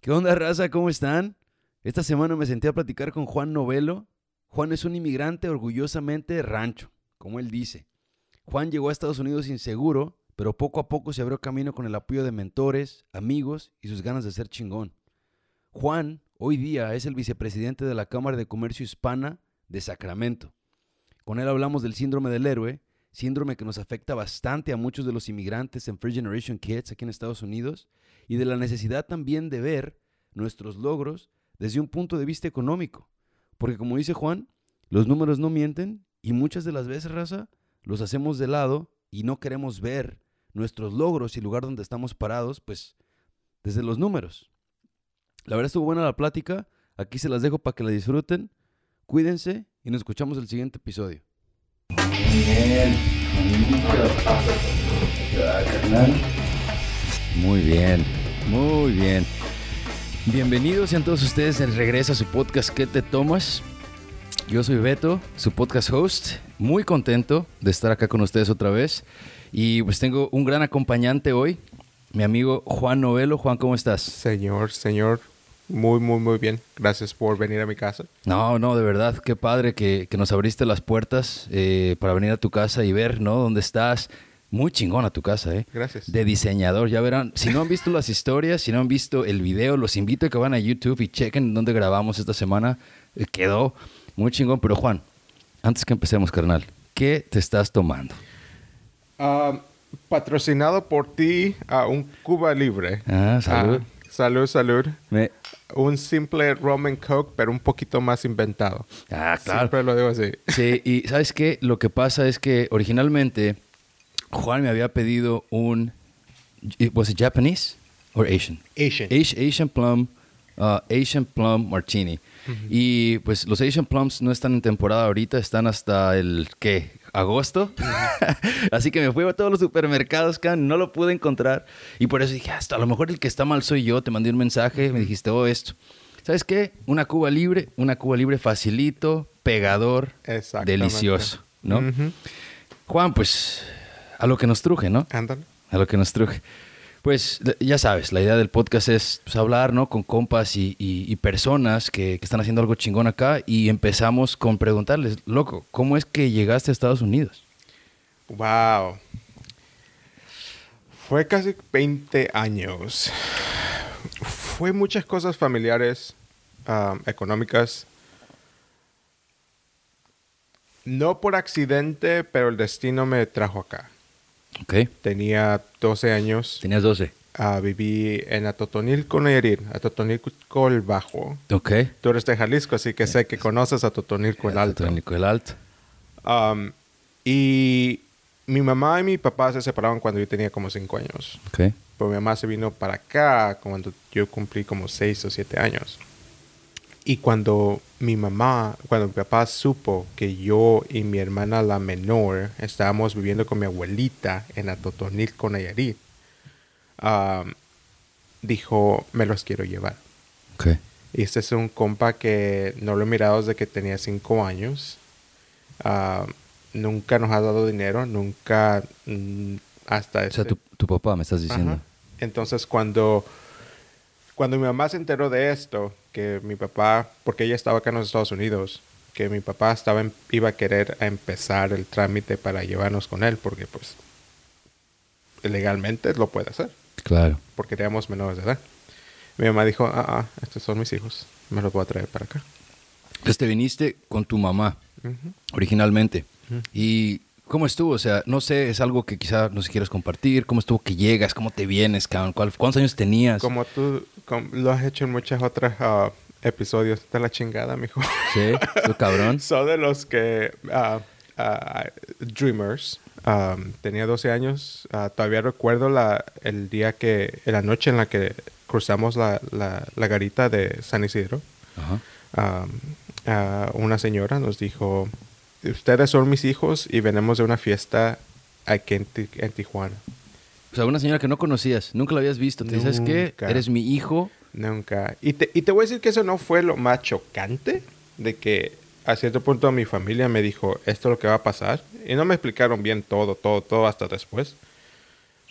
¿Qué onda, raza? ¿Cómo están? Esta semana me senté a platicar con Juan Novelo. Juan es un inmigrante orgullosamente rancho, como él dice. Juan llegó a Estados Unidos inseguro, pero poco a poco se abrió camino con el apoyo de mentores, amigos y sus ganas de ser chingón. Juan, hoy día, es el vicepresidente de la Cámara de Comercio Hispana de Sacramento. Con él hablamos del síndrome del héroe, síndrome que nos afecta bastante a muchos de los inmigrantes en First Generation Kids aquí en Estados Unidos, y de la necesidad también de ver nuestros logros desde un punto de vista económico. Porque como dice Juan, los números no mienten y muchas de las veces, raza, los hacemos de lado y no queremos ver nuestros logros y el lugar donde estamos parados, pues desde los números. La verdad estuvo buena la plática, aquí se las dejo para que la disfruten, cuídense y nos escuchamos el siguiente episodio. Bien, muy bien, muy bien. Bienvenidos sean todos ustedes de regreso a su podcast ¿Qué te tomas? Yo soy Beto, su podcast host. Muy contento de estar acá con ustedes otra vez. Y pues tengo un gran acompañante hoy, mi amigo Juan Novelo. Juan, ¿cómo estás? Señor, señor, muy, muy, muy bien. Gracias por venir a mi casa. No, no, de verdad, qué padre que, que nos abriste las puertas eh, para venir a tu casa y ver, ¿no? Dónde estás, muy chingona tu casa, ¿eh? Gracias. De diseñador, ya verán. Si no han visto las historias, si no han visto el video, los invito a que van a YouTube y chequen dónde grabamos esta semana. Eh, quedó muy chingón. Pero Juan, antes que empecemos, carnal, ¿qué te estás tomando? Ah, patrocinado por ti a un Cuba Libre. Ah, salud. Ah, salud, salud. Un simple rum and coke, pero un poquito más inventado. Ah, claro. Siempre lo digo así. Sí, y ¿sabes qué? Lo que pasa es que originalmente Juan me había pedido un. ¿Was it Japanese or Asian? Asian. Asian plum, uh, Asian plum martini. Y pues los Asian plums no están en temporada ahorita, están hasta el ¿qué? Agosto. Así que me fui a todos los supermercados, no lo pude encontrar. Y por eso dije, hasta a lo mejor el que está mal soy yo. Te mandé un mensaje, me dijiste, oh, esto. ¿Sabes qué? Una Cuba libre, una Cuba libre facilito, pegador, delicioso, ¿no? Juan, pues a lo que nos truje, ¿no? Ándale. A lo que nos truje. Pues ya sabes, la idea del podcast es pues, hablar, ¿no? Con compas y, personas que, están haciendo algo chingón acá y empezamos con preguntarles, loco, ¿cómo es que llegaste a Estados Unidos? Wow. Fue casi 20 años. Fue muchas cosas familiares, económicas. No por accidente, pero el destino me trajo acá. Okay. Tenía 12 años. Tenías 12. Uh, viví en Atotonilco, Nayarit. Atotonilco el Bajo. Ok. Tú eres de Jalisco, así que sé que conoces Atotonilco el Alto. Atotonilco el Alto. Um, y mi mamá y mi papá se separaron cuando yo tenía como 5 años. Ok. Pero mi mamá se vino para acá cuando yo cumplí como 6 o 7 años. Y cuando mi mamá, cuando mi papá supo que yo y mi hermana la menor estábamos viviendo con mi abuelita en Atotonilco, Nayarit, um, dijo, me los quiero llevar. Okay. Y este es un compa que no lo he mirado desde que tenía cinco años. Uh, nunca nos ha dado dinero, nunca mm, hasta... O sea, tu, tu, papá me estás diciendo. Ajá. Entonces cuando, cuando mi mamá se enteró de esto, que mi papá, porque ella estaba acá en los Estados Unidos, que mi papá estaba en, iba a querer a empezar el trámite para llevarnos con él, porque pues legalmente lo puede hacer. Claro. Porque éramos menores de edad. Mi mamá dijo, ah, ah, estos son mis hijos, me los voy a traer para acá. Entonces te viniste con tu mamá, uh -huh. originalmente. Uh -huh. ¿Y cómo estuvo? O sea, no sé, es algo que quizá no sé quieras compartir. ¿Cómo estuvo que llegas? ¿Cómo te vienes, cabrón? ¿Cuántos años tenías? Como tú como lo has hecho en muchas otras uh, episodios de la chingada, mijo. Sí, su cabrón. Soy de los que uh, uh, Dreamers. Um, tenía 12 años. todavía recuerdo la, el día que, la noche en la que cruzamos la, la, la garita de San Isidro. Ajá. Um, una señora nos dijo, ustedes son mis hijos y venimos de una fiesta aquí en, en Tijuana. O sea, una señora que no conocías, nunca la habías visto. Te dices que eres mi hijo. Nunca. Y te, y te voy a decir que eso no fue lo más chocante de que a cierto punto mi familia me dijo, esto es lo que va a pasar. Y no me explicaron bien todo, todo, todo hasta después.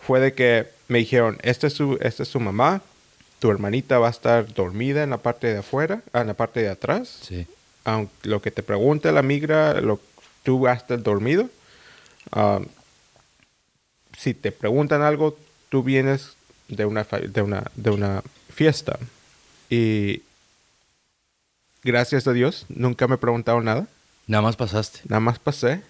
Fue de que me dijeron, esta es su, esta es su mamá, tu hermanita va a estar dormida en la parte de afuera, en la parte de atrás. Sí. Aunque lo que te pregunte la migra, lo, tú vas a estar dormido. Ah, si te preguntan algo, tú vienes de una, de una, de una fiesta. Y gracias a Dios, nunca me preguntaron nada. Nada más pasaste. Nada más pasé.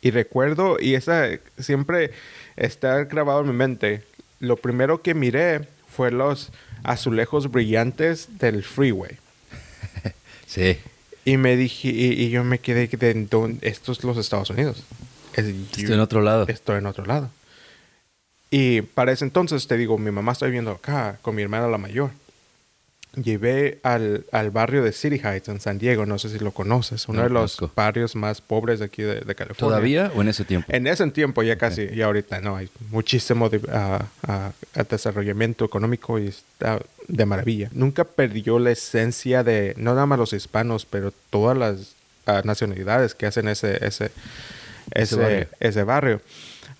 Y recuerdo, y esa siempre está grabado en mi mente. Lo primero que miré fue los azulejos brillantes del freeway. Sí. Y me dije, y, y yo me quedé de dónde, esto es los Estados Unidos. Es- Estoy yo- en otro lado. Estoy en otro lado. Y para ese entonces te digo, mi mamá está viviendo acá con mi hermana la mayor. Llevé al, al barrio de City Heights en San Diego, no sé si lo conoces, uno No de lo los barrios más pobres de aquí de, de California. ¿Todavía o en ese tiempo? En ese tiempo ya casi, y ahorita no, hay muchísimo de, ah, ah, desarrollamiento económico y está de maravilla. Nunca perdió la esencia de, no nada más los hispanos, pero todas las ah, nacionalidades que hacen ese, ese, ese, barrio. ese barrio.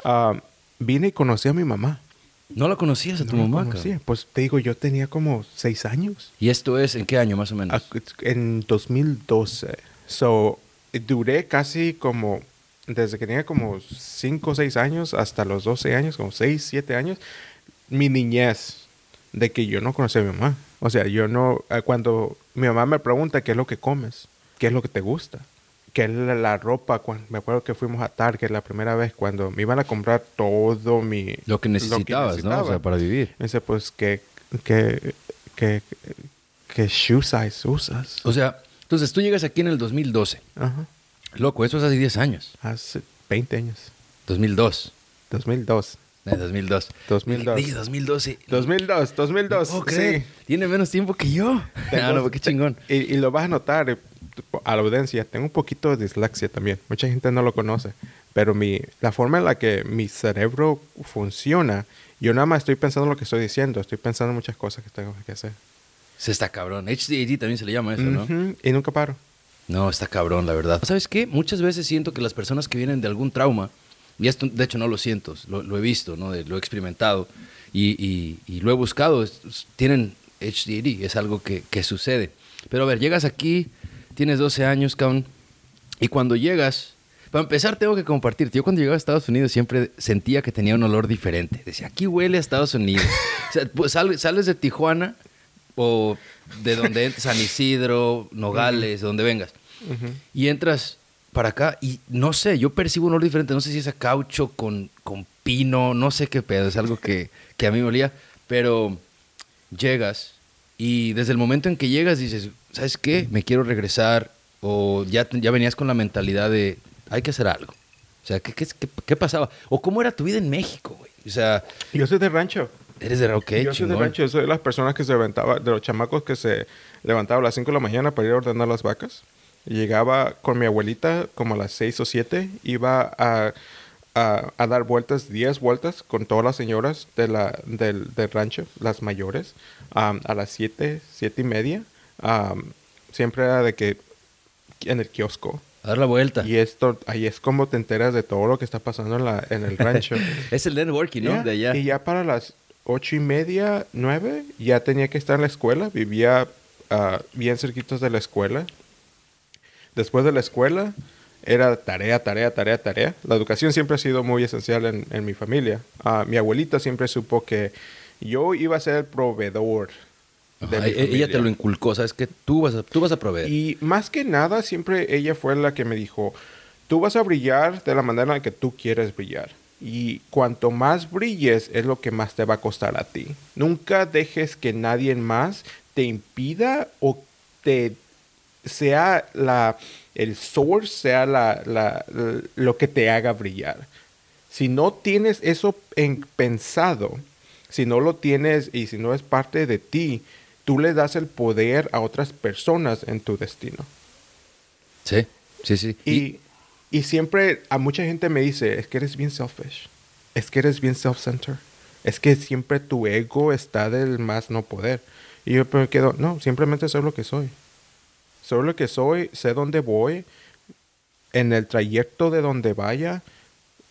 Ah, vine y conocí a mi mamá. ¿No la conocías a tu No mamá? cabrón? Pues te digo, yo tenía como seis años. ¿Y esto es en qué año más o menos? Ah, En 2012. So, duré casi como, desde que tenía como 5 o 6 años hasta los 12 años, como 6, 7 años, mi niñez de que yo no conocía a mi mamá. O sea, yo no, eh, cuando mi mamá me pregunta qué es lo que comes, qué es lo que te gusta, qué es la, la ropa, cuan- me acuerdo que fuimos a Target la primera vez cuando me iban a comprar todo mi... Lo que necesitabas, ¿no? O sea, para vivir. Dice, pues, ¿qué, qué, qué, qué shoe size usas? O sea, entonces tú llegas aquí en el 2012. Ajá. Loco, eso es hace 10 años. Hace 20 años. 2002. 2002. Eh, 2002. 2002. Dije 2012. 2002, 2002. No sí. Tiene menos tiempo que yo. Tengo- Ah, no, qué chingón. Y, y lo vas a notar a la audiencia. Tengo un poquito de dislexia también. Mucha gente no lo conoce. Pero mi, la forma en la que mi cerebro funciona, yo nada más estoy pensando en lo que estoy diciendo. Estoy pensando en muchas cosas que tengo que hacer. Se está cabrón. HDAD también se le llama eso, ¿no? Ujú, Y nunca paro. No, está cabrón, la verdad. ¿Sabes qué? Muchas veces siento que las personas que vienen de algún trauma, y esto de hecho no lo siento, lo, lo he visto, ¿no? Lo he experimentado y, y- y lo he buscado, tienen HDD, es algo que, que sucede. Pero a ver, llegas aquí, tienes 12 años, cabrón, y cuando llegas, para empezar tengo que compartirte, yo cuando llegaba a Estados Unidos siempre sentía que tenía un olor diferente. Decía, aquí huele a Estados Unidos. o sea, pues, sal- sales de Tijuana o de donde San Isidro, Nogales, de donde vengas Ujú. y entras para acá y no sé, yo percibo un olor diferente. No sé si es a caucho con, con pino, no sé qué pedo, es algo que, que a mí me olía, pero llegas y desde el momento en que llegas dices, ¿sabes qué? Me quiero regresar o ya, ya venías con la mentalidad de, hay que hacer algo. O sea, ¿qué, qué, qué- qué pasaba? ¿O cómo era tu vida en México, güey? O sea, Yo soy de rancho. eres de ok, yo soy de rancho, yo soy de las personas que se levantaba, de los chamacos que se levantaban a las 5 de la mañana para ir a ordenar las vacas. Llegaba con mi abuelita como a las 6 o 7, iba a, a, a dar vueltas, 10 vueltas con todas las señoras de la, del, del rancho, las mayores, am, a las 7, 7 y media. am, siempre era de que en el kiosco. A dar la vuelta. Y esto, ahí es como te enteras de todo lo que está pasando en, la, en el rancho. Es el networking, ¿no? Ya, De allá. Y ya para las ocho y media, nueve, ya tenía que estar en la escuela. Vivía ah, bien cerquitos de la escuela. Después de la escuela, era tarea, tarea, tarea, tarea. La educación siempre ha sido muy esencial en, en mi familia. Ah, mi abuelita siempre supo que yo iba a ser el proveedor de Ajá, mi e- ella familia. te lo inculcó, ¿sabes? Que tú vas a, tú vas a proveer. Y más que nada, siempre ella fue la que me dijo, tú vas a brillar de la manera en la que tú quieres brillar. Y cuanto más brilles es lo que más te va a costar a ti. Nunca dejes que nadie más te impida o te sea la, el source, sea la, la- la- lo que te haga brillar. Si no tienes eso en, pensado, si no lo tienes y si no es parte de ti, tú le das el poder a otras personas en tu destino. Sí, sí, sí. Y, y siempre a mucha gente me dice, es que eres bien selfish, es que eres bien self-centered, es que siempre tu ego está del más no poder. Y yo me quedo, no, simplemente soy lo que soy. Soy lo que soy, sé dónde voy, en el trayecto de donde vaya,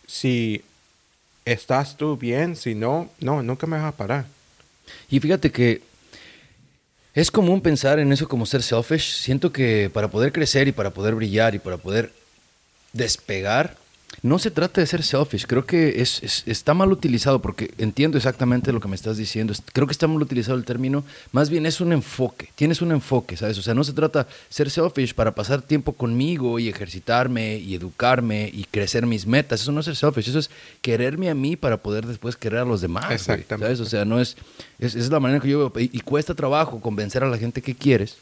si estás tú bien, si no, no, nunca me vas a parar. Y fíjate que Es común pensar en eso como ser selfish. Siento que para poder crecer y para poder brillar y para poder despegar, no se trata de ser selfish. Creo que es, es- está mal utilizado porque entiendo exactamente lo que me estás diciendo. Creo que está mal utilizado el término. Más bien es un enfoque. Tienes un enfoque, ¿sabes? O sea, no se trata ser selfish para pasar tiempo conmigo y ejercitarme y educarme y crecer mis metas. Eso no es ser selfish. Eso es quererme a mí para poder después querer a los demás. Exactamente. ¿Sabes? O sea, no es, es, es la manera que yo veo. Y, y cuesta trabajo convencer a la gente que quieres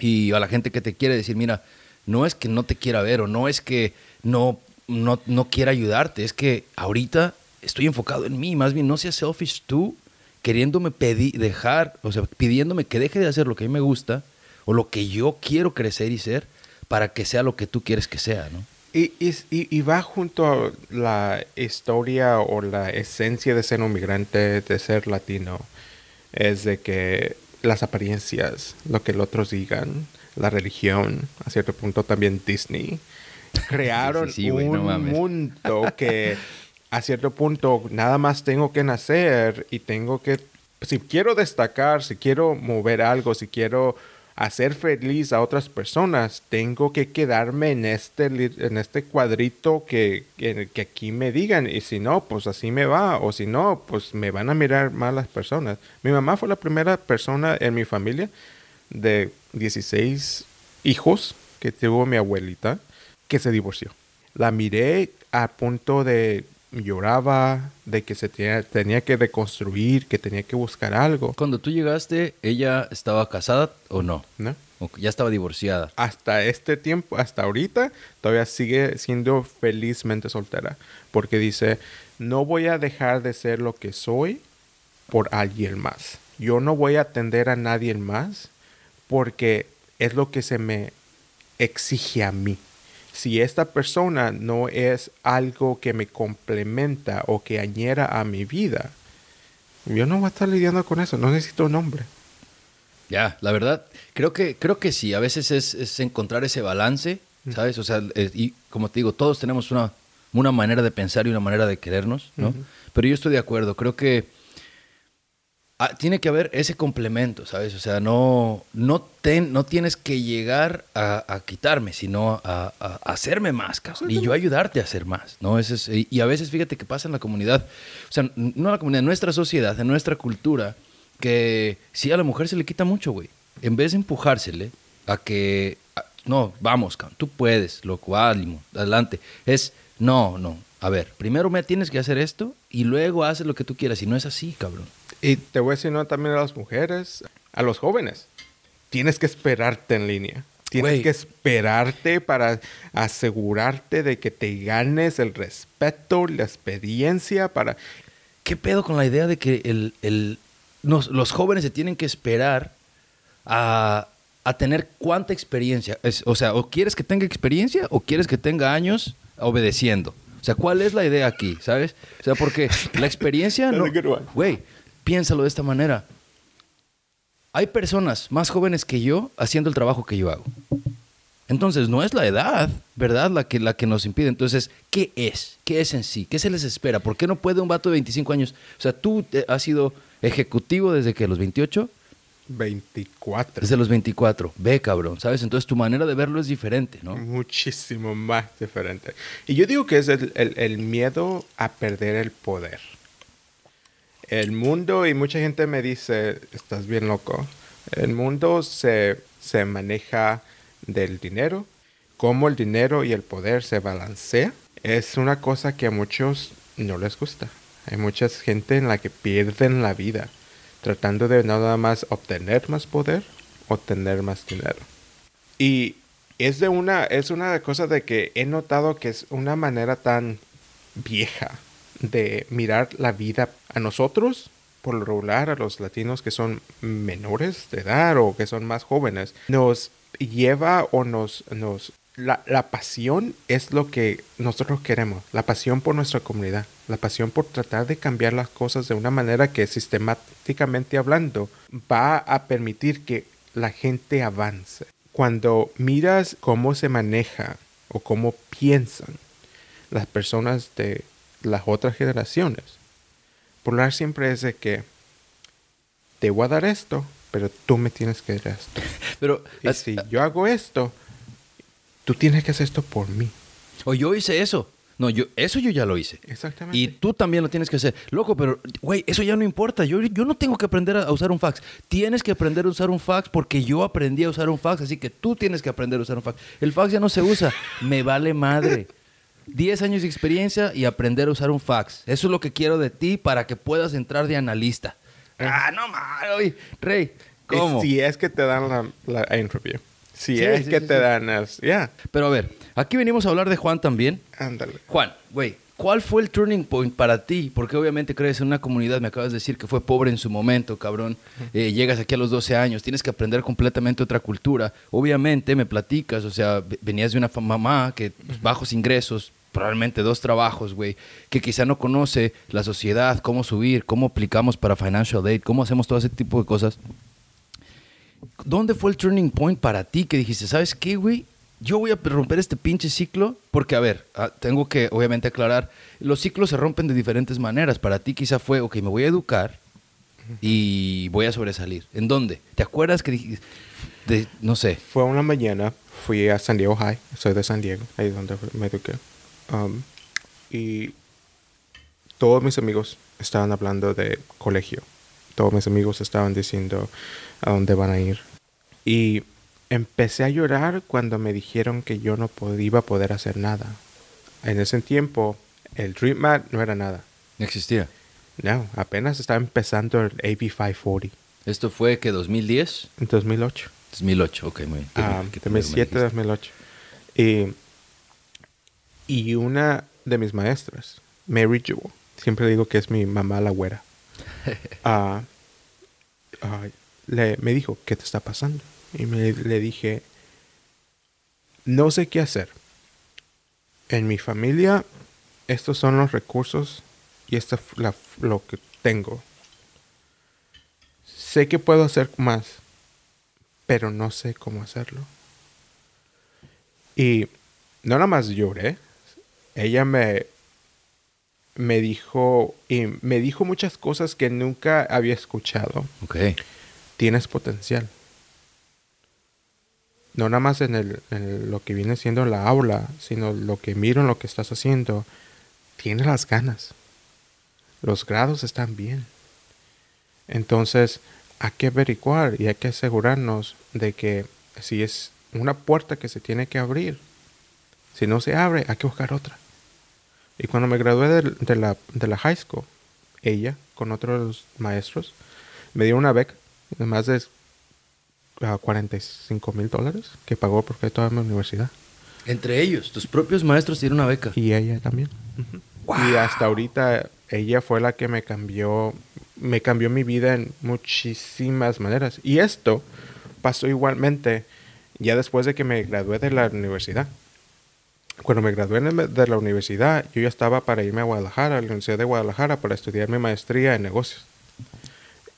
y a la gente que te quiere decir, mira, no es que no te quiera ver o no es que no, no, no quiera ayudarte, es que ahorita estoy enfocado en mí, más bien no seas selfish tú, queriéndome pedir, dejar, o sea, pidiéndome que deje de hacer lo que a mí me gusta o lo que yo quiero crecer y ser para que sea lo que tú quieres que sea, ¿no? Y, y, va junto a la historia o la esencia de ser un migrante, de ser latino, es de que las apariencias, lo que los otros digan, la religión, a cierto punto también Disney, crearon sí, un mundo que a cierto punto nada más tengo que nacer y tengo que, si quiero destacar, si quiero mover algo, si quiero hacer feliz a otras personas, tengo que quedarme en este, en este cuadrito que, que, que aquí me digan. Y si no, pues así me va. O si no, pues me van a mirar mal las personas. Mi mamá fue la primera persona en mi familia de 16 hijos que tuvo mi abuelita que se divorció. La miré a punto de lloraba, de que se tenía, tenía que reconstruir, que tenía que buscar algo, Cuando tú llegaste, ¿ella estaba casada o no? ¿no? ¿O ya estaba divorciada? hasta este tiempo, hasta ahorita, todavía sigue siendo felizmente soltera. Porque dice, no voy a dejar de ser lo que soy por alguien más. Yo no voy a atender a nadie más porque es lo que se me exige a mí. Si esta persona no es algo que me complementa o que añera a mi vida, yo no voy a estar lidiando con eso. No necesito un hombre. Ya, la verdad, creo que, creo que sí, a veces es, es encontrar ese balance, ¿sabes? O sea, eh, y como te digo, todos tenemos una, una manera de pensar y una manera de querernos, ¿no? Ujú. Pero yo estoy de acuerdo, creo que tiene que haber ese complemento, ¿sabes? O sea, no, no, ten- no tienes que llegar a, quitarme, sino a, hacerme más, cabrón. Y yo ayudarte a hacer más, ¿no? Ese es- y, a veces, fíjate que pasa en la comunidad, o sea, no en la comunidad, en nuestra sociedad, en nuestra cultura, que sí a la mujer se le quita mucho, güey. En vez de empujársele a que, no, vamos, cabrón, tú puedes, loco, ánimo, adelante. Es, no, no. A ver, primero me tienes que hacer esto y luego haces lo que tú quieras. Y no es así, cabrón. Y te voy a decir no también a las mujeres, a los jóvenes. Tienes que esperarte en línea. Tienes que esperarte para asegurarte de que te ganes el respeto, la experiencia para... ¿Qué pedo con la idea de que el, el- nos- los jóvenes se tienen que esperar a, a tener cuánta experiencia? Es- o sea, ¿o quieres que tenga experiencia o quieres que tenga años obedeciendo? O sea, ¿cuál es la idea aquí? ¿Sabes? O sea, porque la experiencia no... Güey, piénsalo de esta manera. Hay personas más jóvenes que yo haciendo el trabajo que yo hago. Entonces, no es la edad, ¿verdad? La que, la que nos impide. Entonces, ¿qué es? ¿Qué es en sí? ¿Qué se les espera? ¿Por qué no puede un vato de 25 años? O sea, tú has sido ejecutivo desde que los 28, 24. desde los 24. Ve, cabrón, ¿sabes? Entonces, tu manera de verlo es diferente, ¿no? Muchísimo más diferente. Y yo digo que es el, el- el miedo a perder el poder. El mundo, y mucha gente me dice, estás bien loco, el mundo se, se maneja del dinero, cómo el dinero y el poder se balancea. Es una cosa que a muchos no les gusta. Hay mucha gente en la que pierden la vida tratando de nada más obtener más poder o tener más dinero. Y es de una, es una cosa de que he notado que es una manera tan vieja de mirar la vida a nosotros, por lo regular a los latinos que son menores de edad o que son más jóvenes, nos lleva o nos, nos la, la pasión es lo que nosotros queremos, la pasión por nuestra comunidad, la pasión por tratar de cambiar las cosas de una manera que sistemáticamente hablando va a permitir que la gente avance. Cuando miras cómo se maneja o cómo piensan las personas de las otras generaciones, general siempre es de que te voy a dar esto, pero tú me tienes que dar esto. Pero, Y si yo hago esto, tú tienes que hacer esto por mí. o yo hice eso. No, yo, eso yo ya lo hice. Exactamente. Y tú también lo tienes que hacer. Loco, pero, güey, eso ya no importa. Yo, yo no tengo que aprender a usar un fax. Tienes que aprender a usar un fax porque yo aprendí a usar un fax, así que tú tienes que aprender a usar un fax. El fax ya no se usa. Me vale madre. 10 años de experiencia y aprender a usar un fax. Eso es lo que quiero de ti para que puedas entrar de analista. Ah, no mames, Rey. ¿Cómo? Si es que te dan la, la interview. Si Sí, es sí, que sí, te sí. dan las... Ya, Pero a ver, aquí venimos a hablar de Juan también. ándale. Juan, güey, ¿cuál fue el turning point para ti? Porque obviamente crees en una comunidad, me acabas de decir que fue pobre en su momento, cabrón. Eh, llegas aquí a los 12 años, tienes que aprender completamente otra cultura. Obviamente me platicas, o sea, ve- venías de una mamá que pues, bajos ingresos, probablemente dos trabajos, güey, que quizá no conoce la sociedad, cómo subir, cómo aplicamos para financial aid, cómo hacemos todo ese tipo de cosas. ¿Dónde fue el turning point para ti que dijiste, ¿sabes qué, güey? Yo voy a romper este pinche ciclo porque, a ver, ah, tengo que obviamente aclarar, los ciclos se rompen de diferentes maneras. Para ti quizá fue, ok, me voy a educar y voy a sobresalir. ¿En dónde? ¿Te acuerdas que dijiste, de, no sé, Fue una mañana, fui a San Diego High, soy de San Diego, ahí es donde me eduqué. Um, y todos mis amigos estaban hablando de colegio. Todos mis amigos estaban diciendo a dónde van a ir. Y empecé a llorar cuando me dijeron que yo no iba a poder hacer nada. En ese tiempo, el Dream Mat no era nada. no existía? No, apenas estaba empezando el AB 540 Esto fue que 2010, en 2008. 2008, ok, muy bien. Ah, bien, qué primero me 2007, dijiste. 2008. Y, y una de mis maestras, Mary Jewel, siempre digo que es mi mamá la güera, ah, ah, le, me dijo, ¿qué te está pasando? Y me, le dije, no sé qué hacer. En mi familia, estos son los recursos y esto es la- lo que tengo. Sé que puedo hacer más, pero no sé cómo hacerlo. Y no nada más lloré, ella me, me dijo, y me dijo muchas cosas que nunca había escuchado. Tienes potencial. No nada más en, lo que viene siendo la aula, sino lo que miro en lo que estás haciendo. Tienes las ganas. Los grados están bien. Entonces, hay que averiguar y hay que asegurarnos de que si es una puerta que se tiene que abrir, si no se abre, hay que buscar otra. Y cuando me gradué de, la, de la high school, ella, con otros maestros, me dio una beca más de ah, 45 mil dólares que pagó por toda mi universidad. entre ellos, tus propios maestros tienen una beca. Y ella también. Y hasta ahorita ella fue la que me cambió, me cambió mi vida en muchísimas maneras. Y esto pasó igualmente ya después de que me gradué de la universidad. Cuando me gradué de la universidad, yo ya estaba para irme a Guadalajara, a la Universidad de Guadalajara, para estudiar mi maestría en negocios.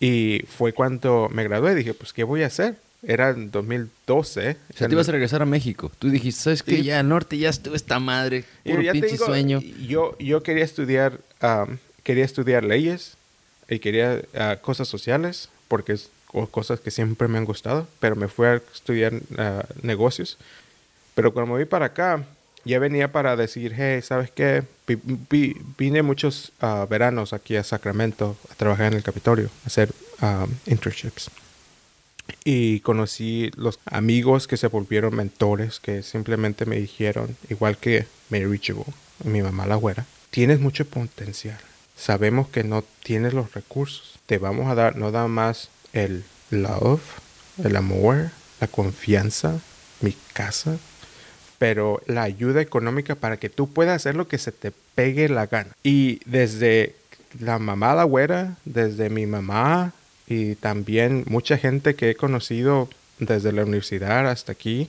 Y fue cuando me gradué, dije, pues, ¿qué voy a hacer? Era en 2012. O sea, te ibas a regresar a México. Tú dijiste, ¿sabes qué? Y- Ya, al norte ya estuvo esta madre. Puro ya pinche digo, sueño. Yo, yo quería estudiar, am, quería estudiar leyes y quería ah, cosas sociales porque es co- cosas que siempre me han gustado, pero me fui a estudiar ah, negocios. Pero cuando me vi para acá, ya venía para decir, hey, ¿sabes qué? Vi- vi- vine muchos ah, veranos aquí a Sacramento a trabajar en el Capitolio, a hacer am, internships. Y conocí los amigos que se volvieron mentores, que simplemente me dijeron, igual que Mary Jewel, mi mamá la güera, tienes mucho potencial. Sabemos que no tienes los recursos. Te vamos a dar no da más el love, el amor, la confianza, mi casa, pero la ayuda económica para que tú puedas hacer lo que se te pegue la gana. Y desde la mamá la güera, desde mi mamá y también mucha gente que he conocido desde la universidad hasta aquí,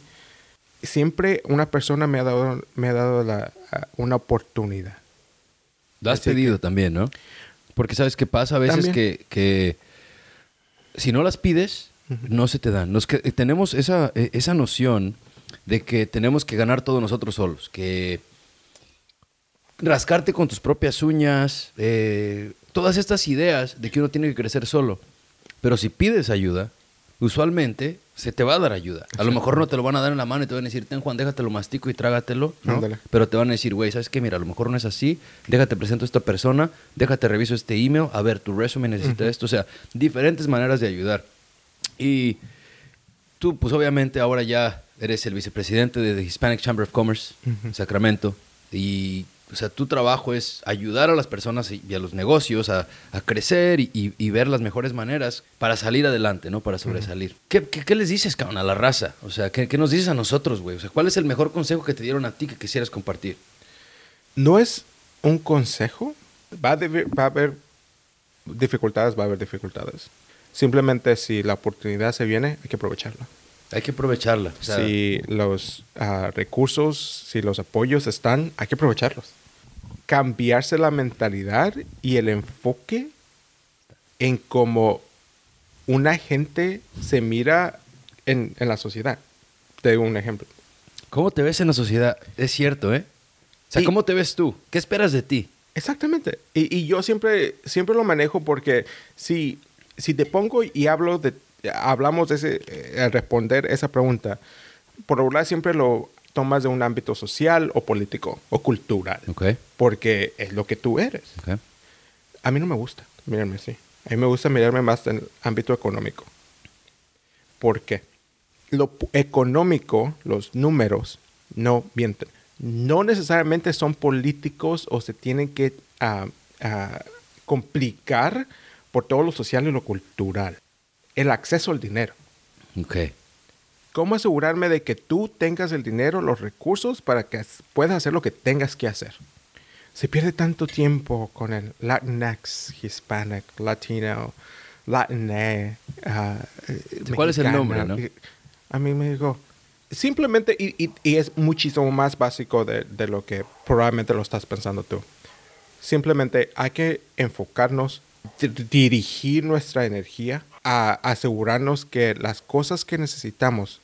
siempre una persona me ha dado, me ha dado la, una oportunidad. Lo has Así pedido también, ¿no? Porque sabes qué pasa a veces que, que si no las pides, no se te dan. Nos que, tenemos esa, eh, esa noción de que tenemos que ganar todos nosotros solos, que rascarte con tus propias uñas, eh, todas estas ideas de que uno tiene que crecer solo. Pero si pides ayuda, usualmente se te va a dar ayuda. A lo mejor no te lo van a dar en la mano y te van a decir, ten Juan, déjatelo mastico y trágatelo, ¿no? Pero te van a decir, güey, ¿sabes qué? Mira, a lo mejor no es así, déjate presento a esta persona, déjate reviso este email, a ver, tu resumen necesita esto, o sea, diferentes maneras de ayudar. Y tú, pues obviamente ahora ya eres el vicepresidente de The Hispanic Chamber of Commerce, en Sacramento, y, o sea, tu trabajo es ayudar a las personas y a los negocios a, a crecer y, y- y ver las mejores maneras para salir adelante, ¿no? Para sobresalir. ¿Qué, qué, qué les dices, cabrón, a la raza? O sea, ¿qué, qué nos dices a nosotros, güey? O sea, ¿cuál es el mejor consejo que te dieron a ti que quisieras compartir? No es un consejo. Va a, debi- va a haber dificultades, va a haber dificultades. Simplemente si la oportunidad se viene, hay que aprovecharla. Hay que aprovecharla. O sea, si los ah, recursos, si los apoyos están, hay que aprovecharlos. Cambiarse la mentalidad y el enfoque en cómo una gente se mira en, en la sociedad. Te doy un ejemplo. ¿Cómo te ves en la sociedad? Es cierto, ¿eh? O sea, Y- ¿cómo te ves tú? ¿Qué esperas de ti? Exactamente. Y, y yo siempre, siempre lo manejo porque si, si te pongo y hablo de, hablamos de ese, eh, responder esa pregunta, por regular siempre lo tomas de un ámbito social o político o cultural, porque es lo que tú eres. A mí no me gusta mirarme así. A mí me gusta mirarme más en el ámbito económico. ¿Por qué? Lo económico, los números, no mienten. No necesariamente son políticos o se tienen que ah, complicar por todo lo social y lo cultural. El acceso al dinero. Ok. ¿Cómo asegurarme de que tú tengas el dinero, los recursos para que as- puedas hacer lo que tengas que hacer? Se pierde tanto tiempo con el Latinx, Hispanic, Latino, Latinx. ah, eh, ¿Cuál es el nombre, no? A mí me dijo, simplemente, y, y- y es muchísimo más básico de, de lo que probablemente lo estás pensando tú. Simplemente hay que enfocarnos, dirigir nuestra energía a asegurarnos que las cosas que necesitamos,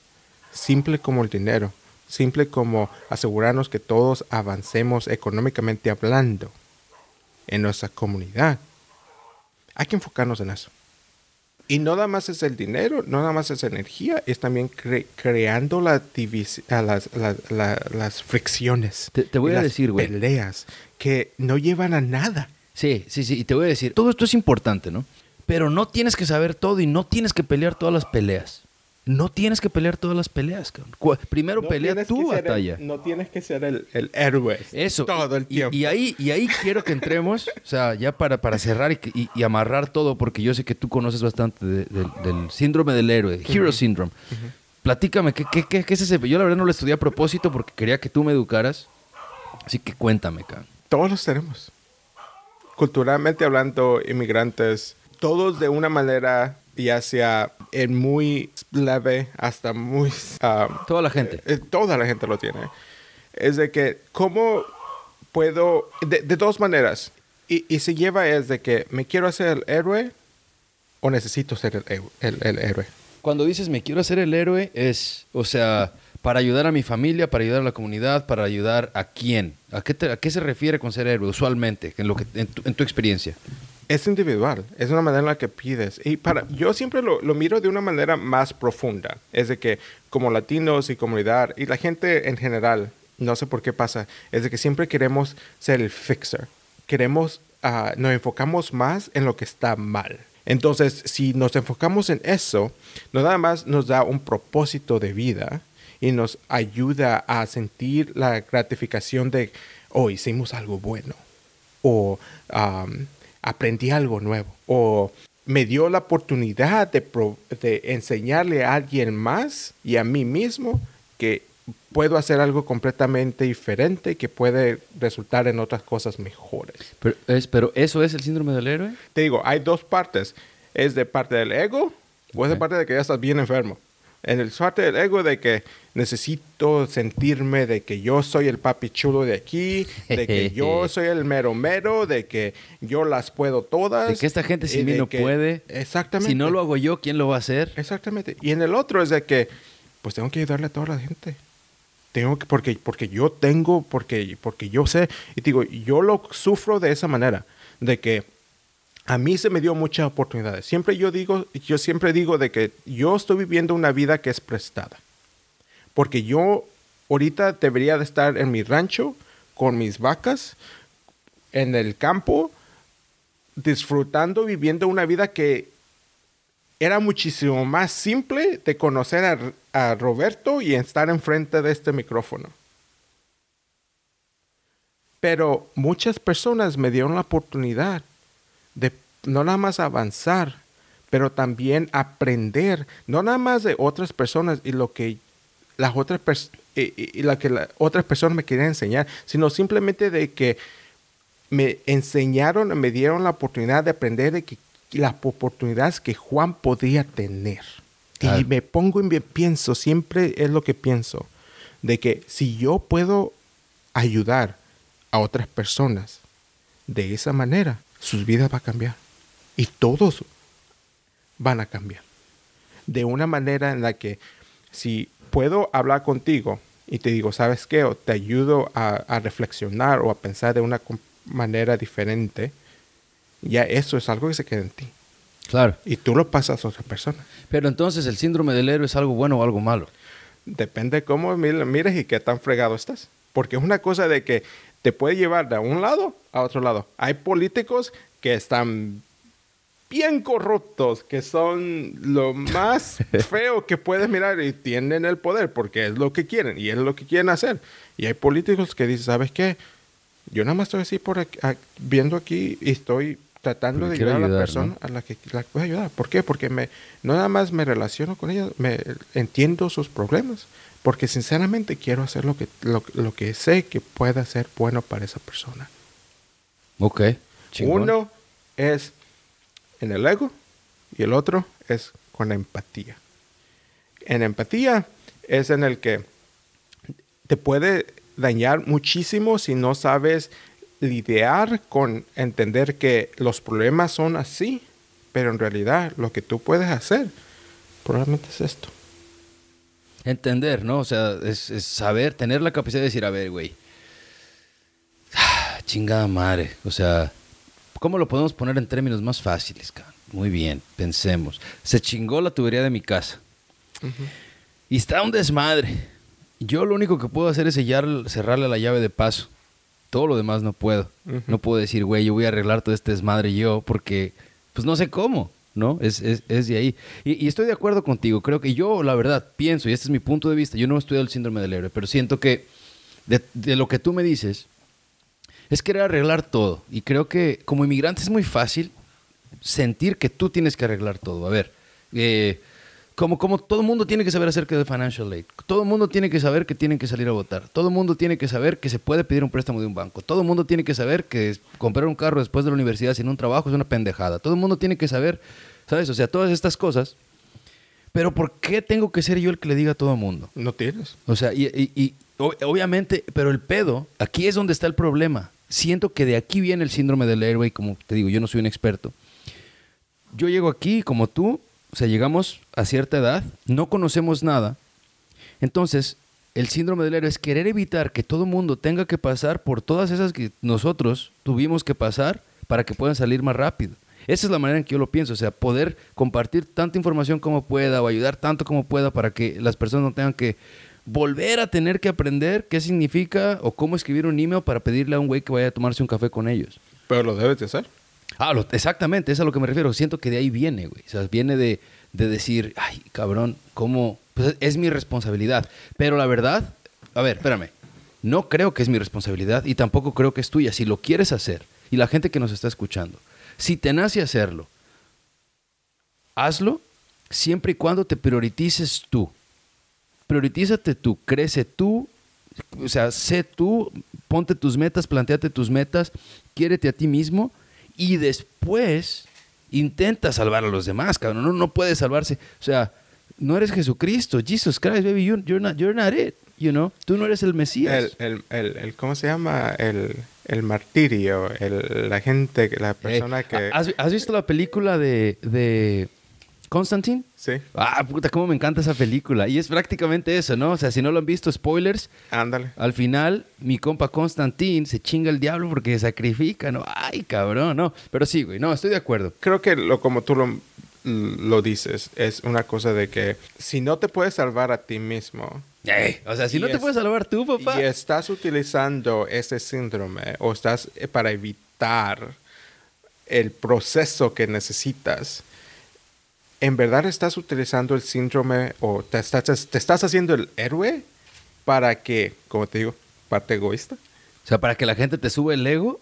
simple como el dinero, simple como asegurarnos que todos avancemos económicamente hablando en nuestra comunidad, hay que enfocarnos en eso. Y no nada más es el dinero, no nada más es energía, es también cre- creando la las, las- la- las fricciones. Te- te voy a las decir, güey. Peleas que no llevan a nada. Sí, sí, sí. Y te voy a decir, todo esto es importante, ¿no? Pero no tienes que saber todo y no tienes que pelear todas las peleas. No tienes que pelear todas las peleas, cabrón. Primero pelea tu batalla. no tienes que ser el, el héroe Eso. todo el y- tiempo. Y, ahí, y ahí quiero que entremos, o sea, ya para, para cerrar y, que- y- y amarrar todo, porque yo sé que tú conoces bastante de- del- del síndrome del héroe, Hero Syndrome. Platícame, ¿qué, qué, qué, qué es ese? Yo la verdad no lo estudié a propósito porque quería que tú me educaras. Así que cuéntame, cabrón. Todos los tenemos. Culturalmente hablando, inmigrantes, todos de una manera, ya sea en muy leve hasta muy... ah, Toda la gente. eh, toda la gente lo tiene. Es de que, ¿cómo puedo...? De, de dos maneras. Y, y se lleva es de que, ¿me quiero hacer el héroe o necesito ser el, el- el héroe? Cuando dices me quiero hacer el héroe, es, o sea, para ayudar a mi familia, para ayudar a la comunidad, para ayudar a quién. ¿A qué, se refiere con ser héroe usualmente, en, lo que, en, tu, en tu experiencia? Es individual, es una manera en la que pides. Y para, yo siempre lo, miro de una manera más profunda. Es de que como latinos y comunidad y la gente en general, no sé por qué pasa, es de que siempre queremos ser el fixer. Queremos, ah, nos enfocamos más en lo que está mal. Entonces, si nos enfocamos en eso, no nada más nos da un propósito de vida y nos ayuda a sentir la gratificación de, oh, hicimos algo bueno o um, aprendí algo nuevo, o me dio la oportunidad de, de enseñarle a alguien más y a mí mismo que puedo hacer algo completamente diferente que puede resultar en otras cosas mejores. Pero, es, pero ¿eso es el síndrome del héroe? Te digo, hay dos partes. Es de parte del ego o es de parte de que ya estás bien enfermo. En el parte del ego de que necesito sentirme de que yo soy el papi chulo de aquí, de que yo soy el mero mero, de que yo las puedo todas. De que esta gente sin mí no que- puede. Exactamente. Si no lo hago yo, ¿quién lo va a hacer? Exactamente. Y en el otro es de que, pues tengo que ayudarle a toda la gente. Tengo que, porque, porque yo tengo, porque, porque yo sé. Y digo, yo lo sufro de esa manera, de que a mí se me dio muchas oportunidades. Siempre yo digo, yo siempre digo de que yo estoy viviendo una vida que es prestada. Porque yo ahorita debería de estar en mi rancho con mis vacas, en el campo, disfrutando, viviendo una vida que era muchísimo más simple de conocer a, a Roberto y estar enfrente de este micrófono. Pero muchas personas me dieron la oportunidad de no nada más avanzar, pero también aprender, no nada más de otras personas y lo que las otras y, la que las otras personas me querían enseñar, sino simplemente de que me enseñaron, me dieron la oportunidad de aprender de que las oportunidades que Juan podía tener. Y me pongo y me pienso, siempre es lo que pienso, de que si yo puedo ayudar a otras personas de esa manera, sus vidas va a cambiar. Y todos van a cambiar. De una manera en la que si puedo hablar contigo y te digo, ¿sabes qué? O te ayudo a, reflexionar o a pensar de una manera diferente, ya eso es algo que se queda en ti. Claro. Y tú lo pasas a otra persona. Pero entonces, ¿el síndrome del héroe es algo bueno o algo malo? Depende de cómo mires y qué tan fregado estás. Porque es una cosa de que te puede llevar de un lado a otro lado. Hay políticos que están bien corruptos, que son lo más feo que puedes mirar y tienen el poder porque es lo que quieren y es lo que quieren hacer. Y hay políticos que dicen, ¿sabes qué? Yo nada más estoy así por viendo aquí y estoy tratando de ayudar, a la persona a la que la puedo ayudar. ¿Por qué? Porque me, no nada más me relaciono con ella, me entiendo sus problemas, porque sinceramente quiero hacer lo que, lo, lo que sé que pueda ser bueno para esa persona. Ok. Uno es en el ego y el otro es con empatía. En empatía es en el que te puede dañar muchísimo si no sabes lidiar con entender que los problemas son así, pero en realidad lo que tú puedes hacer probablemente es esto. Entender, ¿no? O sea, es, saber, tener la capacidad de decir, a ver, güey. chingada madre. O sea, ¿cómo lo podemos poner en términos más fáciles, cabrón? Muy bien, pensemos. Se chingó la tubería de mi casa. Y está un desmadre. Yo lo único que puedo hacer es sellar, cerrarle la llave de paso. Todo lo demás no puedo. No puedo decir, güey, yo voy a arreglar todo este desmadre yo porque, pues no sé cómo. ¿no? Es, es, es de ahí. Y, estoy de acuerdo contigo. Creo que yo, la verdad, pienso, y este es mi punto de vista, yo no he estudiado el síndrome del héroe, pero siento que de, lo que tú me dices, es querer arreglar todo. Y creo que como inmigrante es muy fácil sentir que tú tienes que arreglar todo. A ver, eh, como, como todo el mundo tiene que saber acerca de financial aid. Todo el mundo tiene que saber que tienen que salir a votar. Todo el mundo tiene que saber que se puede pedir un préstamo de un banco. Todo el mundo tiene que saber que comprar un carro después de la universidad sin un trabajo es una pendejada. Todo el mundo tiene que saber, ¿sabes? O sea, todas estas cosas. Pero ¿por qué tengo que ser yo el que le diga a todo el mundo? No tienes. O sea, y, obviamente, pero el pedo, aquí es donde está el problema. Siento que de aquí viene el síndrome del airway, como te digo, yo no soy un experto. Yo llego aquí, como tú, o sea, llegamos a cierta edad, no conocemos nada. Entonces, el síndrome del héroe es querer evitar que todo mundo tenga que pasar por todas esas que nosotros tuvimos que pasar para que puedan salir más rápido. Esa es la manera en que yo lo pienso, o sea, poder compartir tanta información como pueda o ayudar tanto como pueda para que las personas no tengan que volver a tener que aprender qué significa o cómo escribir un email para pedirle a un güey que vaya a tomarse un café con ellos. Pero lo debes de hacer. Ah, exactamente, es a lo que me refiero. Siento que de ahí viene, güey. O sea, viene de, decir, ay, cabrón, ¿cómo? Pues es mi responsabilidad. Pero la verdad, a ver, espérame. No creo que es mi responsabilidad y tampoco creo que es tuya. Si lo quieres hacer, y la gente que nos está escuchando, si te nace hacerlo, hazlo siempre y cuando te priorices tú. Prioritízate tú, crece tú, o sea, sé tú, ponte tus metas, planteate tus metas, quiérete a ti mismo y después intenta salvar a los demás, cabrón. No, no puedes salvarse. O sea, no eres Jesucristo. Jesus Christ, baby, you're, not, you're not it. You know? Tú no eres el Mesías. El, el, el, ¿Cómo se llama? El, el martirio. El, la gente, la persona que... ¿Has, visto la película de, de... ¿Constantine? Sí, Ah, puta, cómo me encanta esa película. Y es prácticamente eso, ¿no? O sea, si no lo han visto, spoilers. ándale. Al final, mi compa Constantine se chinga el diablo porque se sacrifica, ¿no? Ay, cabrón, no. Pero sí, güey, no, estoy de acuerdo. Creo que lo como tú lo, lo dices, es una cosa de que si no te puedes salvar a ti mismo Ey, o sea, si no te es- puedes salvar tú, papá. y estás utilizando ese síndrome o estás eh, para evitar el proceso que necesitas, ¿en verdad estás utilizando el síndrome o te estás, te estás haciendo el héroe para que, como te digo, parte egoísta? O sea, para que la gente te sube el ego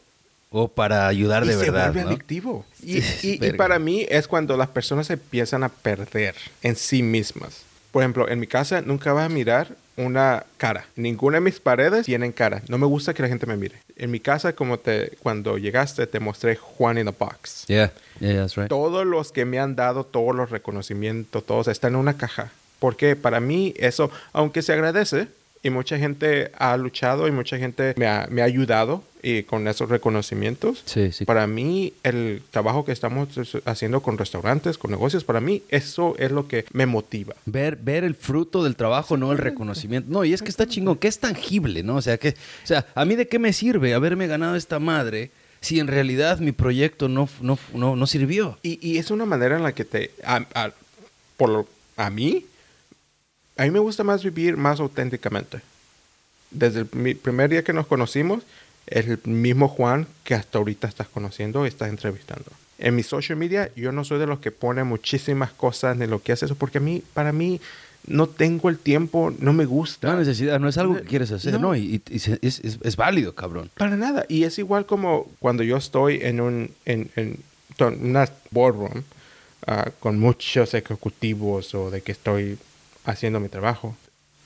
o para ayudar de y verdad, se vuelve ¿no? adictivo. Y, Sí, y- y para mí es cuando las personas empiezan a perder en sí mismas. Por ejemplo, en mi casa nunca vas a mirar una cara. Ninguna de mis paredes tienen cara. No me gusta que la gente me mire. En mi casa, como te, cuando llegaste, te mostré Juan in a Box. Yeah, yeah, that's right. Todos los que me han dado todos los reconocimientos, todos están en una caja. Porque para mí eso, aunque se agradece, y mucha gente ha luchado y mucha gente me ha, me ha ayudado y con esos reconocimientos, Sí, sí. para mí, el trabajo que estamos haciendo con restaurantes, con negocios, para mí, eso es lo que me motiva. Ver, ver el fruto del trabajo, no el reconocimiento. No, y es que está chingón, que es tangible, ¿no? O sea, que, o sea, ¿a mí de qué me sirve haberme ganado esta madre si en realidad mi proyecto no, no, no, no sirvió? Y, y es una manera en la que te, a, a- por lo- a mí, a mí me gusta más vivir más auténticamente. Desde el mi- primer día que nos conocimos, el mismo Juan que hasta ahorita estás conociendo y estás entrevistando. En mi social media, yo no soy de los que pone muchísimas cosas ni lo que hace eso, porque a mí, para mí, no tengo el tiempo, no me gusta. No necesidad, no es algo que quieres hacer, No. ¿no? Y, y- y se- es, es- es válido, cabrón. Para nada. Y es igual como cuando yo estoy en un en, en una boardroom ah, con muchos ejecutivos o de que estoy haciendo mi trabajo.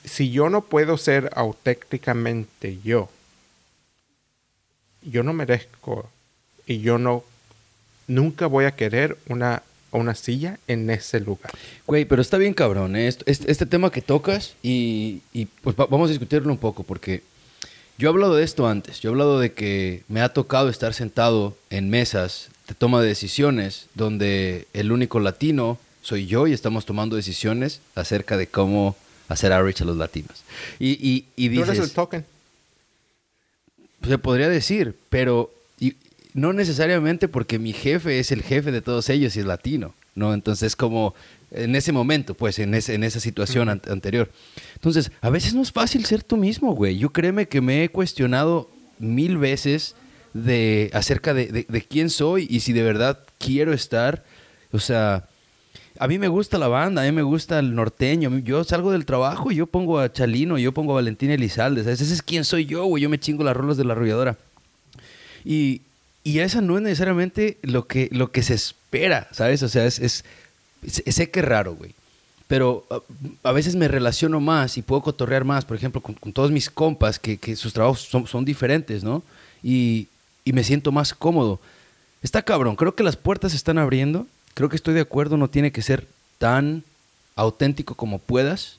Si yo no puedo ser auténticamente yo, yo no merezco y yo no nunca voy a querer una una silla en ese lugar. Güey, pero está bien cabrón, ¿eh? Este, este- tema que tocas y, y, pues va- vamos a discutirlo un poco porque yo he hablado de esto antes. Yo he hablado de que me ha tocado estar sentado en mesas de toma de decisiones donde el único latino soy yo y estamos tomando decisiones acerca de cómo hacer outreach a los latinos. Y, y, y Tú eres el dices, token. Se podría decir, pero y- no necesariamente porque mi jefe es el jefe de todos ellos y es latino, ¿no? Entonces, como en ese momento, pues, en, ese- en esa situación an- anterior. Entonces, a veces no es fácil ser tú mismo, güey. Yo créeme que me he cuestionado mil veces de acerca de, de- de quién soy y si de verdad quiero estar, o sea... A mí me gusta la banda, a mí me gusta el norteño. Yo salgo del trabajo y yo pongo a Chalino, yo pongo a Valentina Elizalde. ¿sabes? Ese es quién soy yo, güey. Yo me chingo las rolas de la arrolladora. Y, y esa no es necesariamente lo que, lo que se espera, ¿sabes? O sea, es, es, sé que es raro, güey. Pero a, a veces me relaciono más y puedo cotorrear más, por ejemplo, con, con todos mis compas, que, que sus trabajos son, son diferentes, ¿no? Y, y me siento más cómodo. Está cabrón, creo que las puertas se están abriendo. Creo que estoy de acuerdo, no tiene que ser tan auténtico como puedas,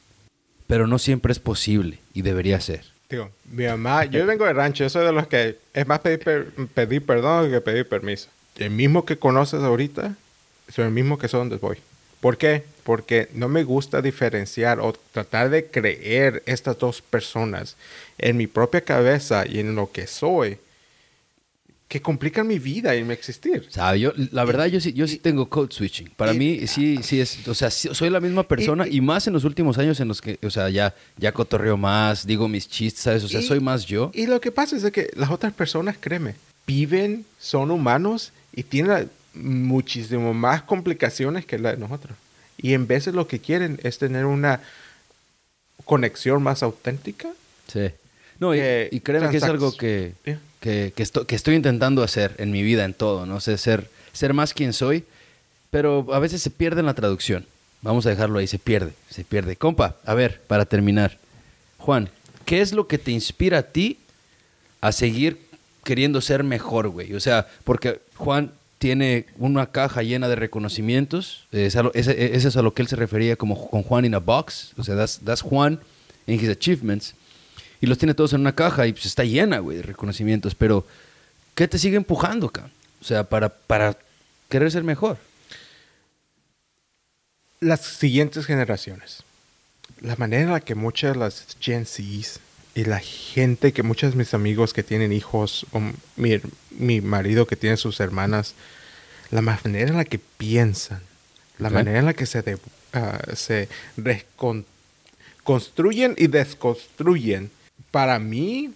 pero no siempre es posible y debería ser. Tío, mi mamá, yo vengo de rancho, yo soy de los que es más pedir, per- pedir perdón que pedir permiso. El mismo que conoces ahorita, soy el mismo que soy donde voy. ¿Por qué? Porque no me gusta diferenciar o tratar de creer estas dos personas en mi propia cabeza y en lo que soy que complican mi vida y mi existir. ¿Sabe? Yo, la verdad, yo sí, yo sí tengo code switching. Para y- mí, sí, sí es. O sea, sí- soy la misma persona y, más en los últimos años en los que, o sea, ya, ya cotorreo más, digo mis chistes, ¿sabes? O sea, Y- soy más yo. Y lo que pasa es de que las otras personas, créeme, viven, son humanos y tienen muchísimo más complicaciones que la de nosotros. Y en veces lo que quieren es tener una conexión más auténtica. Sí. No, y, créeme que es algo que, Yeah. Que, que esto- que estoy intentando hacer en mi vida, en todo, ¿no? sé, ser, ser más quien soy, pero a veces se pierde en la traducción. Vamos a dejarlo ahí, se pierde, se pierde. Compa, a ver, para terminar. Juan, ¿qué es lo que te inspira a ti a seguir queriendo ser mejor, güey? O sea, porque Juan tiene una caja llena de reconocimientos, es a lo- ese, ese es a lo que él se refería como con Juan in a box, o sea, that's Juan in his achievements, y los tiene todos en una caja y pues está llena, güey, de reconocimientos, pero ¿qué te sigue empujando, cabrón? O sea, para, para querer ser mejor. las siguientes generaciones. La manera en la que muchas de las Gen Zs y la gente que muchos de mis amigos que tienen hijos, o mi, mi marido que tiene sus hermanas, la manera en la que piensan, la manera en la que se, de- ah, se construyen y desconstruyen, para mí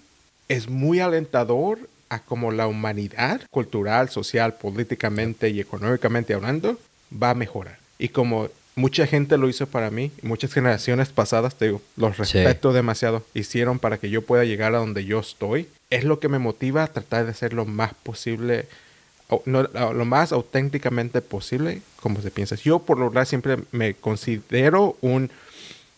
es muy alentador a cómo la humanidad, cultural, social, políticamente y económicamente hablando, va a mejorar. Y como mucha gente lo hizo para mí, muchas generaciones pasadas, te digo, los Sí. respeto demasiado, hicieron para que yo pueda llegar a donde yo estoy, es lo que me motiva a tratar de ser lo más posible, o- no, a- lo más auténticamente posible, como se piensa. Yo por lo general siempre me considero un,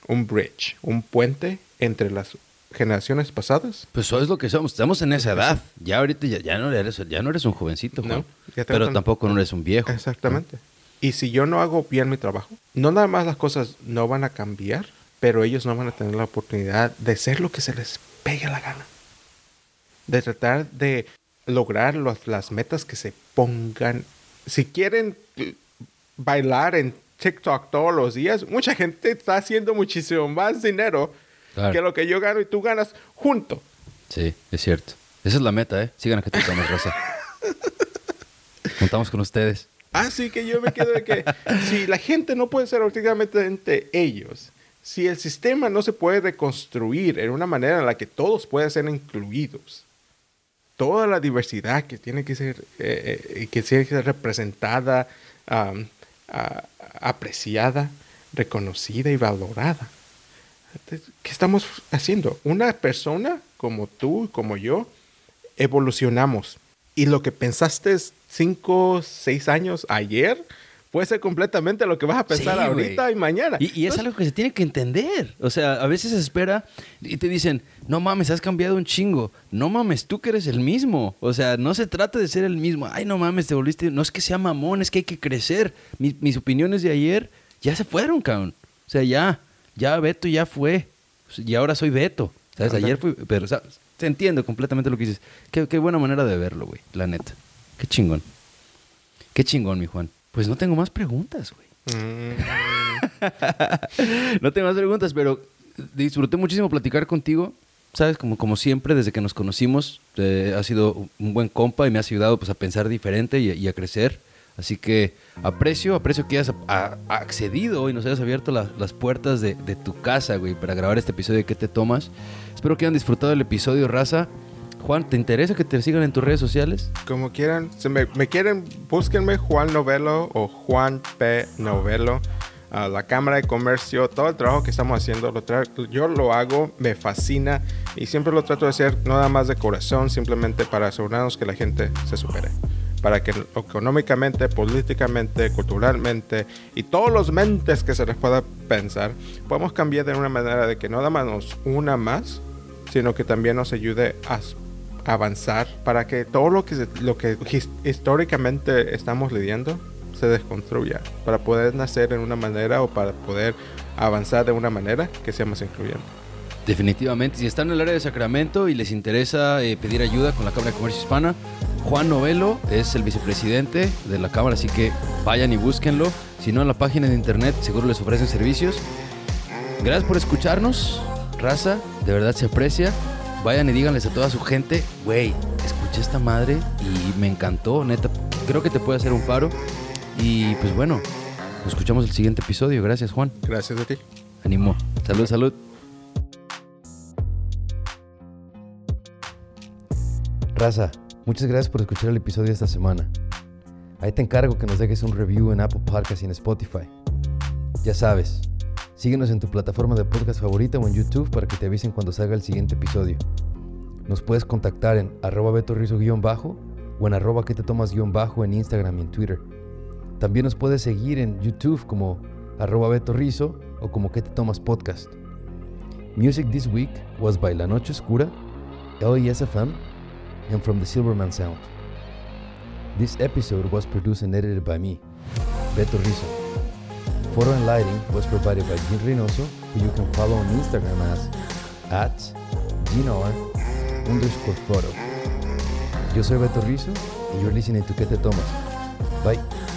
un bridge, un puente entre las generaciones pasadas. Pues eso es lo que somos. Estamos en esa edad. Ya ahorita ya, ya no, eres, ya no eres un jovencito, Juan. No, ya te pero tampoco no eres un viejo. Exactamente. Y si yo no hago bien mi trabajo, no nada más las cosas no van a cambiar, pero ellos no van a tener la oportunidad de ser lo que se les pegue la gana. De tratar de lograr los- las metas que se pongan. Si quieren bailar en TikTok todos los días, mucha gente está haciendo muchísimo más dinero Claro. que lo que yo gano y tú ganas junto. Sí, es cierto. Esa es la meta, ¿eh? Sigan a que te tomes, raza. Contamos con ustedes. Así que yo me quedo de que si la gente no puede ser auténticamente entre ellos, si el sistema no se puede reconstruir en una manera en la que todos puedan ser incluidos, toda la diversidad que tiene que ser, eh, eh, que tiene que ser representada, a- apreciada, reconocida y valorada. ¿Qué estamos haciendo? Una persona como tú, como yo, evolucionamos. Y lo que pensaste cinco, seis años ayer, puede ser completamente lo que vas a pensar Sí, ahorita y mañana. Y, y es Entonces, algo que se tiene que entender. O sea, a veces se espera y te dicen, no mames, has cambiado un chingo. No mames, tú que eres el mismo. O sea, no se trata de ser el mismo. Ay, no mames, te volviste. No es que sea mamón, es que hay que crecer. Mis, mis opiniones de ayer ya se fueron, cabrón. O sea, ya, ya Beto ya fue. Y ahora soy Beto. ¿Sabes? Ayer fui. Pero, ¿sabes? Te entiendo completamente lo que dices. Qué, qué buena manera de verlo, güey. La neta. Qué chingón. Qué chingón, mi Juan. Pues no tengo más preguntas, güey. mm, no tengo más preguntas, pero disfruté muchísimo platicar contigo. Sabes, como, como siempre, desde que nos conocimos, eh, has sido un buen compa y me has ayudado pues, a pensar diferente y, y a crecer. Así que aprecio, aprecio que hayas a- a- accedido y nos hayas abierto la- las puertas de, tu casa, güey, para grabar este episodio de ¿Qué te tomas? Espero que hayan disfrutado el episodio, raza. Juan, ¿te interesa que te sigan en tus redes sociales? como quieran, si me, quieren, búsquenme Juan Novelo o Juan P. Novelo. a la Cámara de Comercio, todo el trabajo que estamos haciendo, lo yo lo hago, me fascina y siempre lo trato de hacer no nada más de corazón, simplemente para asegurarnos que la gente se supere. Para que económicamente, políticamente, culturalmente y todos los mentes que se les pueda pensar, podamos cambiar de una manera de que no nada más nos una más, sino que también nos ayude a avanzar para que todo lo que, lo históricamente estamos lidiando se desconstruya, para poder nacer en una manera o para poder avanzar de una manera que sea más incluyente. Definitivamente, si están en el área de Sacramento y les interesa eh, pedir ayuda con la Cámara de Comercio Hispana, Juan Novelo es el vicepresidente de la Cámara, así que vayan y búsquenlo. Si no, en la página de internet seguro les ofrecen servicios. Gracias por escucharnos, raza, de verdad se aprecia. Vayan y díganles a toda su gente, güey, escuché esta madre y me encantó, neta, creo que te puede hacer un paro. Y pues bueno, nos escuchamos el siguiente episodio. Gracias, Juan. Gracias a ti. Ánimo. Salud, salud. Raza, muchas gracias por escuchar el episodio esta semana. Ahí te encargo que nos dejes un review en Apple Podcasts y en Spotify. Ya sabes, síguenos en tu plataforma de podcast favorita o en YouTube para que te avisen cuando salga el siguiente episodio. Nos puedes contactar en arroba betorrizo-bajo o en arroba que te tomas-bajo en Instagram y en Twitter. También nos puedes seguir en YouTube como arroba betorrizo o como que te tomas podcast. Music this week was by La Noche Oscura, LESFM, and from the Silverman Sound. This episode was produced and edited by me, Beto Rizzo. Photo and lighting was provided by Jim Reynoso, who you can follow on Instagram as at GNR underscore photo. Yo soy Beto Rizzo, and you're listening to Que Te Tomas. Bye.